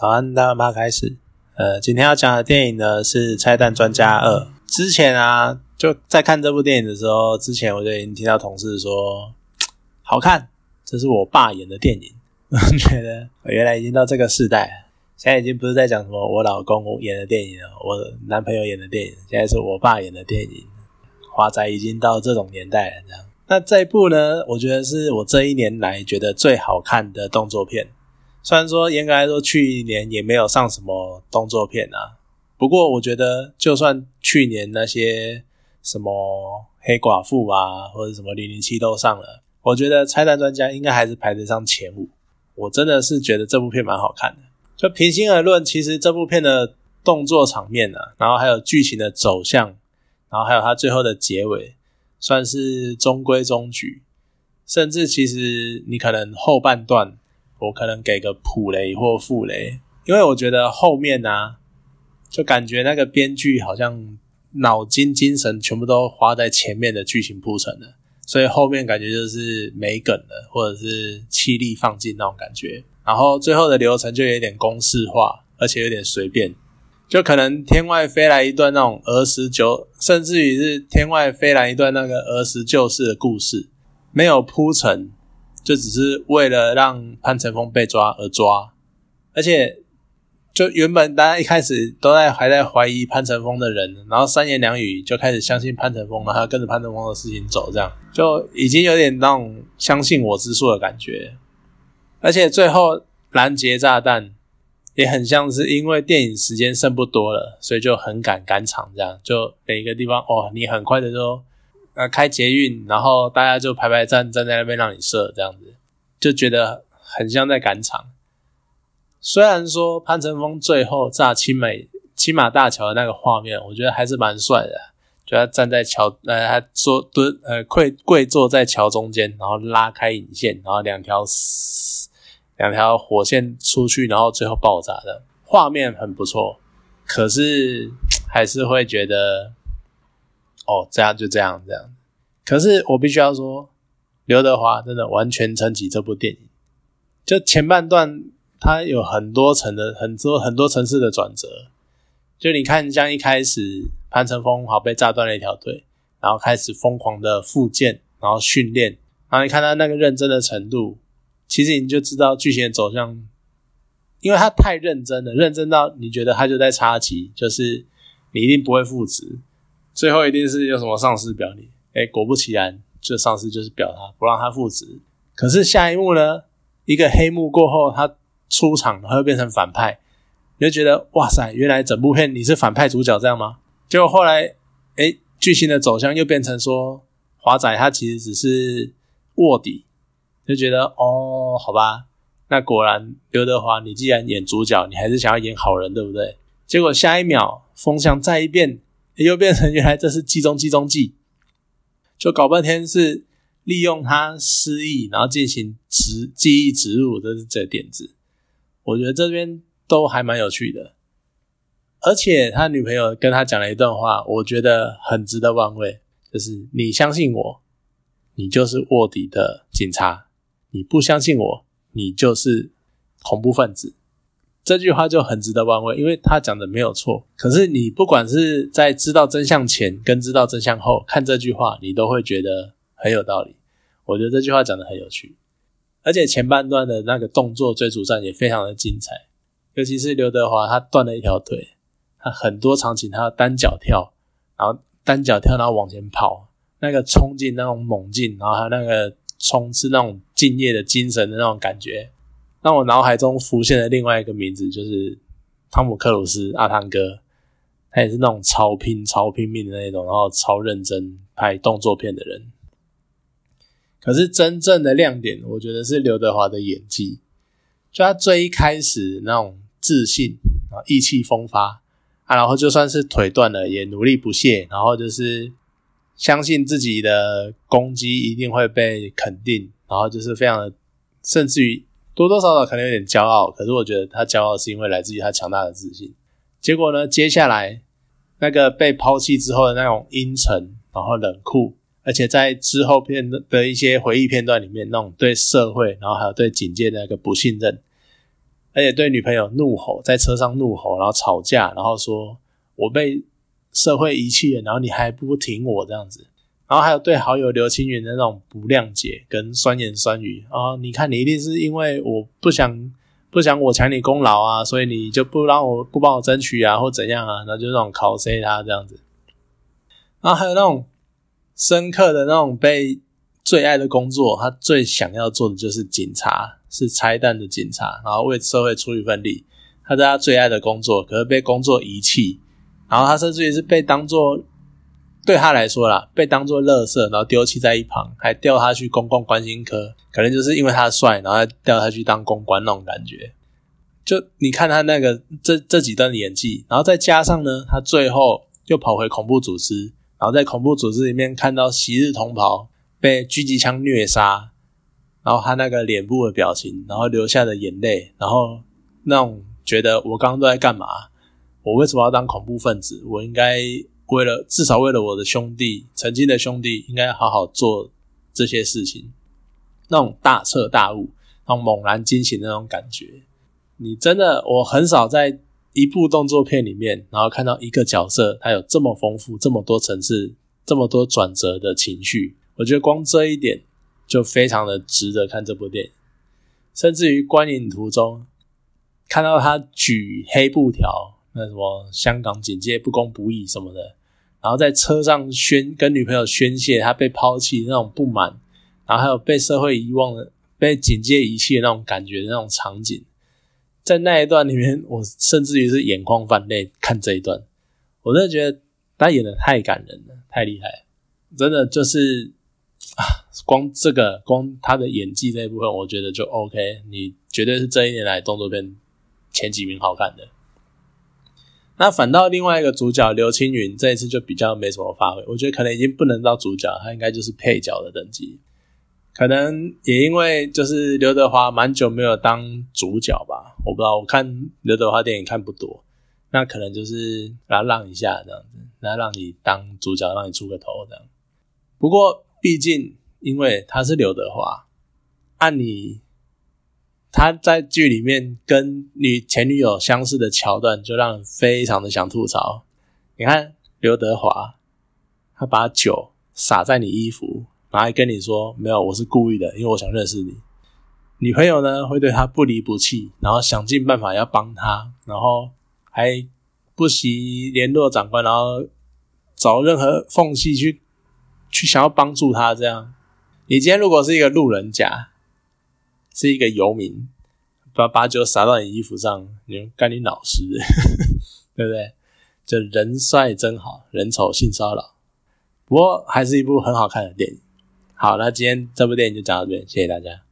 早安，大妈开始。呃，今天要讲的电影呢是《拆弹专家二》。之前啊，就在看这部电影的时候，之前我就已经听到同事说好看，这是我爸演的电影。我觉得我原来已经到这个时代，现在已经不是在讲什么我老公演的电影了，我男朋友演的电影，现在是我爸演的电影。华仔已经到这种年代了，这样。那这一部呢，我觉得是我这一年来觉得最好看的动作片。虽然说严格来说，去年也没有上什么动作片啊，不过我觉得，就算去年那些什么黑寡妇啊，或者什么零零七都上了，我觉得拆弹专家应该还是排得上前五。我真的是觉得这部片蛮好看的。就平心而论，其实这部片的动作场面啊，然后还有剧情的走向，然后还有它最后的结尾，算是中规中矩。甚至其实你可能后半段。我可能给个普雷或负雷，因为我觉得后面呢，就感觉那个编剧好像脑筋精神全部都花在前面的剧情铺陈了，所以后面感觉就是没梗了，或者是气力放尽那种感觉。然后最后的流程就有点公式化，而且有点随便，就可能天外飞来一段那种儿时旧，甚至于是天外飞来一段那个儿时旧事的故事，没有铺陈。就只是为了让潘成峰被抓而抓，而且就原本大家一开始都在还在怀疑潘成峰的人，然后三言两语就开始相信潘成峰，然后跟着潘成峰的事情走，这样就已经有点那种相信我之术的感觉。而且最后拦截炸弹也很像是因为电影时间剩不多了，所以就很赶赶场，这样就每一个地方哦，你很快的就。呃，开捷运，然后大家就排排站站在那边让你射，这样子就觉得很像在赶场。虽然说潘成峰最后炸青美青马大桥的那个画面，我觉得还是蛮帅的，就他站在桥，呃，他坐蹲，呃，跪跪坐在桥中间，然后拉开引线，然后两条两条火线出去，然后最后爆炸的画面很不错，可是还是会觉得。哦，这样就这样这样，可是我必须要说，刘德华真的完全撑起这部电影。就前半段，他有很多层的很多很多层次的转折。就你看，像一开始潘成峰好被炸断了一条腿，然后开始疯狂的复健，然后训练，然后你看他那个认真的程度，其实你就知道剧情的走向，因为他太认真了，认真到你觉得他就在插旗，就是你一定不会复职。最后一定是有什么上司表你，哎，果不其然，这上司就是表他不让他复职。可是下一幕呢，一个黑幕过后，他出场，他又变成反派，你就觉得哇塞，原来整部片你是反派主角这样吗？结果后来，哎，剧情的走向又变成说，华仔他其实只是卧底，就觉得哦，好吧，那果然刘德华，你既然演主角，你还是想要演好人，对不对？结果下一秒风向再一变。又变成原来这是计中计中计，就搞半天是利用他失忆，然后进行植记忆植入的这点子。我觉得这边都还蛮有趣的，而且他女朋友跟他讲了一段话，我觉得很值得玩味，就是你相信我，你就是卧底的警察；你不相信我，你就是恐怖分子。这句话就很值得玩味，因为他讲的没有错。可是你不管是在知道真相前跟知道真相后看这句话，你都会觉得很有道理。我觉得这句话讲的很有趣，而且前半段的那个动作追逐战也非常的精彩，尤其是刘德华他断了一条腿，他很多场景他要单脚跳，然后单脚跳然后往前跑，那个冲劲那种猛劲，然后还有那个冲刺那种敬业的精神的那种感觉。让我脑海中浮现的另外一个名字就是汤姆克鲁斯阿汤哥，他也是那种超拼、超拼命的那种，然后超认真拍动作片的人。可是真正的亮点，我觉得是刘德华的演技。就他最一开始那种自信啊，意气风发啊，然后就算是腿断了，也努力不懈，然后就是相信自己的攻击一定会被肯定，然后就是非常的，甚至于。多多少少可能有点骄傲，可是我觉得他骄傲是因为来自于他强大的自信。结果呢，接下来那个被抛弃之后的那种阴沉，然后冷酷，而且在之后片的一些回忆片段里面，那种对社会，然后还有对警戒的那个不信任，而且对女朋友怒吼，在车上怒吼，然后吵架，然后说我被社会遗弃了，然后你还不停我这样子。然后还有对好友刘青云的那种不谅解跟酸言酸语啊！你看，你一定是因为我不想不想我抢你功劳啊，所以你就不让我不帮我争取啊，或怎样啊？然后就那种考 C 他这样子。然后还有那种深刻的那种被最爱的工作，他最想要做的就是警察，是拆弹的警察，然后为社会出一份力。他在他最爱的工作，可是被工作遗弃，然后他甚至于是被当做。对他来说啦，被当做垃圾，然后丢弃在一旁，还调他去公共关心科，可能就是因为他帅，然后调他去当公关那种感觉。就你看他那个这这几段演技，然后再加上呢，他最后又跑回恐怖组织，然后在恐怖组织里面看到昔日同袍被狙击枪虐杀，然后他那个脸部的表情，然后流下的眼泪，然后那种觉得我刚刚都在干嘛？我为什么要当恐怖分子？我应该。为了至少为了我的兄弟，曾经的兄弟，应该好好做这些事情。那种大彻大悟、那种猛然惊醒那种感觉，你真的我很少在一部动作片里面，然后看到一个角色他有这么丰富、这么多层次、这么多转折的情绪。我觉得光这一点就非常的值得看这部电影。甚至于观影途中看到他举黑布条，那什么香港警戒不公不义什么的。然后在车上宣跟女朋友宣泄他被抛弃那种不满，然后还有被社会遗忘的、被警戒遗弃的那种感觉的那种场景，在那一段里面，我甚至于是眼眶泛泪看这一段，我真的觉得他演的太感人了，太厉害，真的就是啊，光这个光他的演技这一部分，我觉得就 OK，你绝对是这一年来动作片前几名好看的。那反倒另外一个主角刘青云这一次就比较没什么发挥，我觉得可能已经不能到主角，他应该就是配角的等级。可能也因为就是刘德华蛮久没有当主角吧，我不知道，我看刘德华电影看不多，那可能就是让让一下这样子，那让你当主角，让你出个头这样。不过毕竟因为他是刘德华，按你。他在剧里面跟女前女友相似的桥段，就让人非常的想吐槽。你看刘德华，他把酒洒在你衣服，然后跟你说没有，我是故意的，因为我想认识你。女朋友呢会对他不离不弃，然后想尽办法要帮他，然后还不惜联络长官，然后找任何缝隙去去想要帮助他。这样，你今天如果是一个路人甲。是一个游民，把把酒洒到你衣服上，你干你老师，对不对？就人帅真好人丑性骚扰，不过还是一部很好看的电影。好，那今天这部电影就讲到这边，谢谢大家。